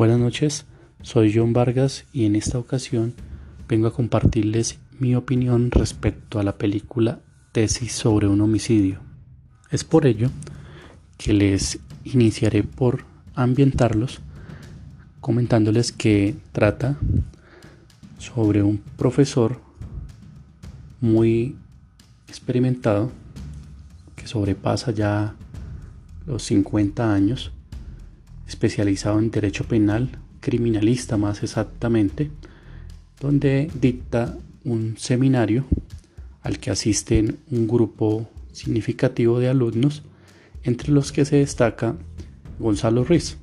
Buenas noches, soy John Vargas y en esta ocasión vengo a compartirles mi opinión respecto a la película Tesis sobre un homicidio. Es por ello que les iniciaré por ambientarlos comentándoles que trata sobre un profesor muy experimentado que sobrepasa ya los 50 años, especializado en derecho penal, criminalista más exactamente, donde dicta un seminario al que asisten un grupo significativo de alumnos, entre los que se destaca Gonzalo Ruiz.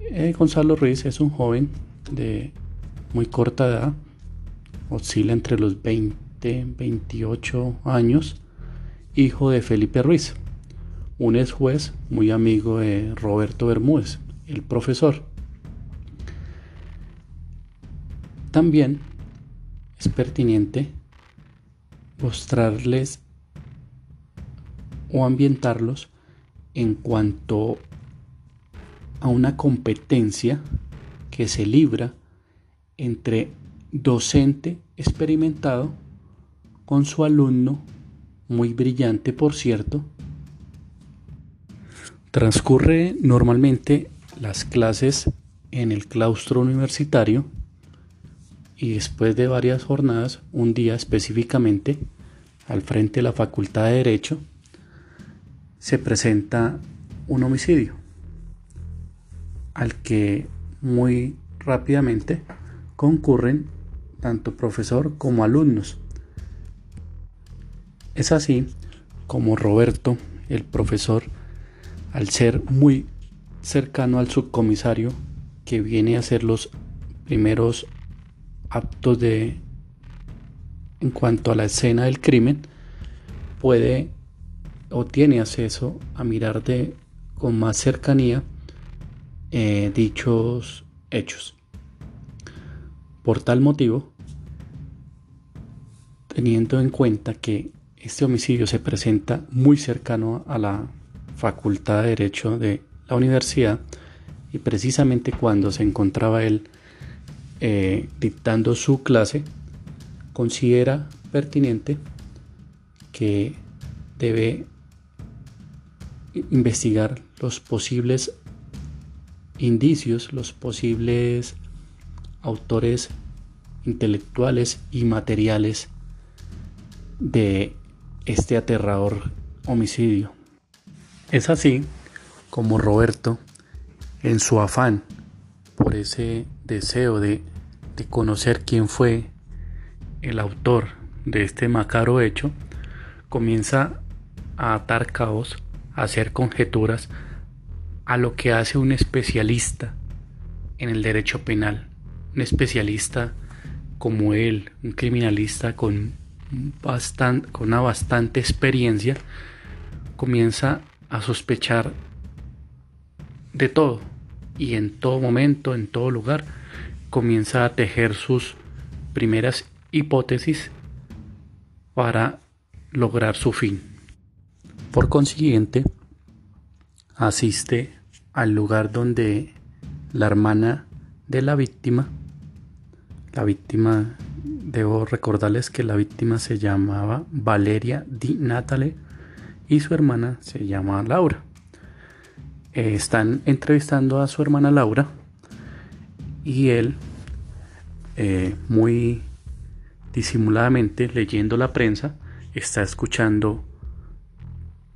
Eh, Gonzalo Ruiz es un joven de muy corta edad, oscila entre los 20 y 28 años, hijo de Felipe Ruiz, un ex juez muy amigo de Roberto Bermúdez, el profesor. También es pertinente mostrarles o ambientarlos en cuanto a una competencia que se libra entre docente experimentado con su alumno, muy brillante por cierto. Transcurre normalmente las clases en el claustro universitario y después de varias jornadas, un día específicamente, al frente de la Facultad de Derecho, se presenta un homicidio al que muy rápidamente concurren tanto profesor como alumnos. Es así como Roberto, el profesor, al ser muy cercano al subcomisario que viene a hacer los primeros actos de en cuanto a la escena del crimen, puede o tiene acceso a mirar de con más cercanía eh, dichos hechos. Por tal motivo, teniendo en cuenta que este homicidio se presenta muy cercano a la Facultad de Derecho de la universidad y precisamente cuando se encontraba él eh, dictando su clase, considera pertinente que debe investigar los posibles indicios, los posibles autores intelectuales y materiales de este aterrador homicidio. Es así como Roberto, en su afán por ese deseo de, de conocer quién fue el autor de este macaro hecho, comienza a atar cabos, a hacer conjeturas a lo que hace un especialista en el derecho penal, un especialista como él, un criminalista con, con una bastante experiencia, comienza a sospechar de todo y en todo momento, en todo lugar, comienza a tejer sus primeras hipótesis para lograr su fin. Por consiguiente, asiste al lugar donde la hermana de la víctima, la víctima, debo recordarles que la víctima se llamaba Valeria Di Natale y su hermana se llama Laura. Eh, están entrevistando a su hermana Laura y él, eh, muy disimuladamente leyendo la prensa, está escuchando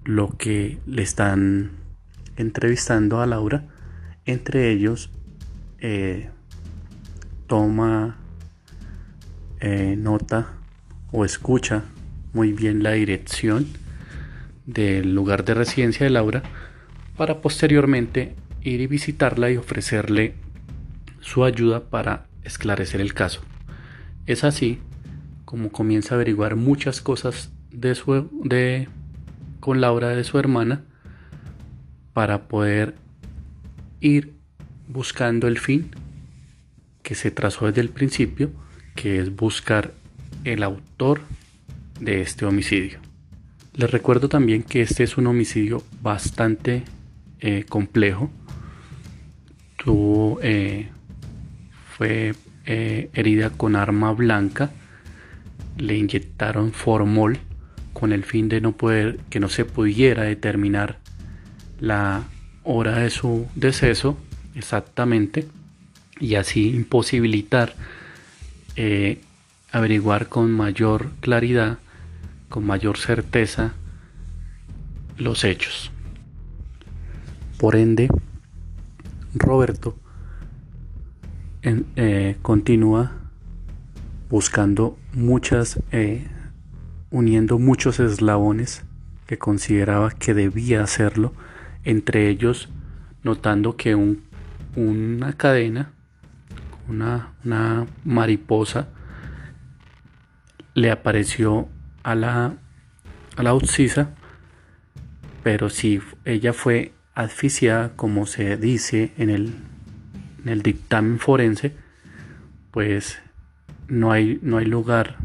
lo que le están entrevistando a Laura. Entre ellos eh, toma nota o escucha muy bien la dirección del lugar de residencia de Laura para posteriormente ir y visitarla y ofrecerle su ayuda para esclarecer el caso. Es así como comienza a averiguar muchas cosas de su, de, con Laura de su hermana para poder ir buscando el fin que se trazó desde el principio, que es buscar el autor de este homicidio. Les recuerdo también que este es un homicidio bastante eh, complejo. Tuvo, eh, fue eh, herida con arma blanca, le inyectaron formol con el fin de no poder, que no se pudiera determinar la hora de su deceso exactamente y así imposibilitar averiguar con mayor claridad, con mayor certeza los hechos. Por ende, Roberto eh, continúa buscando muchas, eh, uniendo muchos eslabones que consideraba que debía hacerlo, entre ellos notando que una cadena, una mariposa, le apareció a la, a la pero si ella fue asfixiada, como se dice en el, en el dictamen forense, pues no hay, no hay lugar,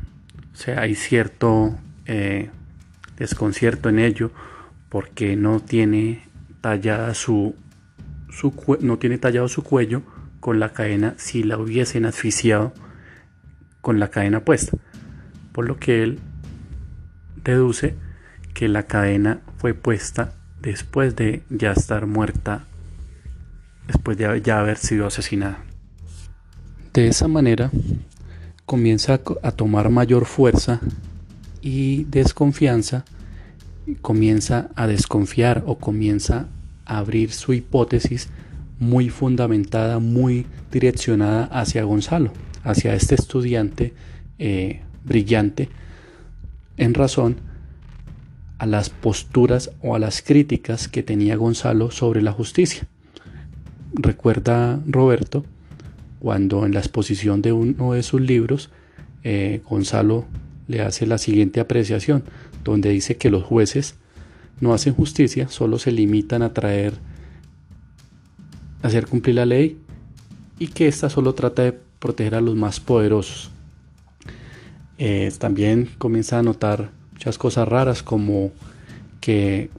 o sea, hay cierto eh, desconcierto en ello porque no tiene tallada su, su no tiene tallado su cuello con la cadena si la hubiesen asfixiado con la cadena puesta por lo que él deduce que la cadena fue puesta después de ya estar muerta, después de ya haber sido asesinada. De esa manera comienza a tomar mayor fuerza y desconfianza, comienza a desconfiar o comienza a abrir su hipótesis muy fundamentada, muy direccionada hacia Gonzalo, hacia este estudiante eh, brillante en razón a las posturas o a las críticas que tenía Gonzalo sobre la justicia. Recuerda Roberto cuando en la exposición de uno de sus libros eh, Gonzalo le hace la siguiente apreciación, donde dice que los jueces no hacen justicia, solo se limitan a traer, a hacer cumplir la ley y que ésta solo trata de proteger a los más poderosos. Eh, también comienza a notar muchas cosas raras como que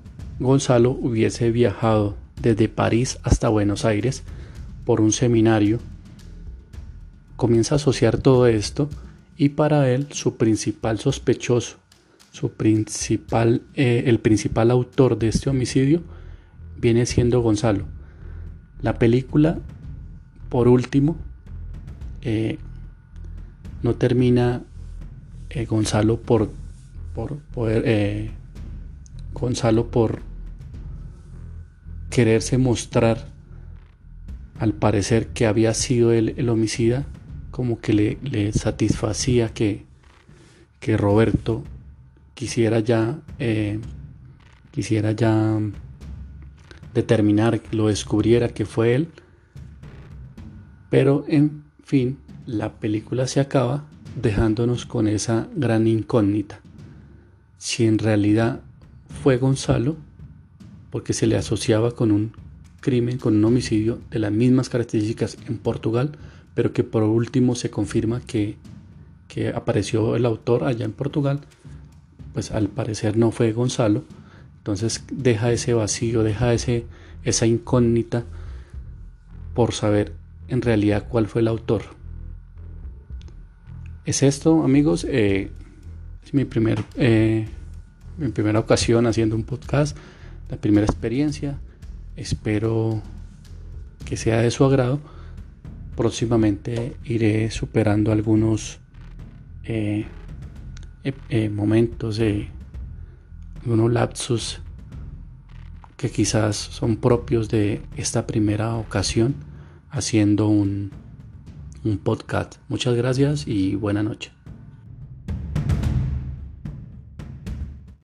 Gonzalo hubiese viajado desde París hasta Buenos Aires por un seminario. Comienza a asociar todo esto y para él su principal sospechoso, su principal, eh, el principal autor de este homicidio viene siendo Gonzalo. La película, por último, eh, no termina eh, Gonzalo por, por poder, eh, Gonzalo por quererse mostrar al parecer que había sido él el homicida, como que le, satisfacía que, que, Roberto quisiera ya, eh, quisiera ya determinar, lo descubriera que fue él. Pero en fin, la película se acaba dejándonos con esa gran incógnita. Si en realidad fue Gonzalo, porque se le asociaba con un crimen, con un homicidio de las mismas características en Portugal, pero que por último se confirma que, que apareció el autor allá en Portugal, pues al parecer no fue Gonzalo, entonces deja ese vacío, deja ese, esa incógnita por saber en realidad cuál fue el autor es esto, amigos. Eh, es mi, eh, mi primera ocasión haciendo un podcast, la primera experiencia. Espero que sea de su agrado. Próximamente iré superando algunos eh, momentos, algunos lapsus que quizás son propios de esta primera ocasión haciendo un un podcast. Muchas gracias y buena noche.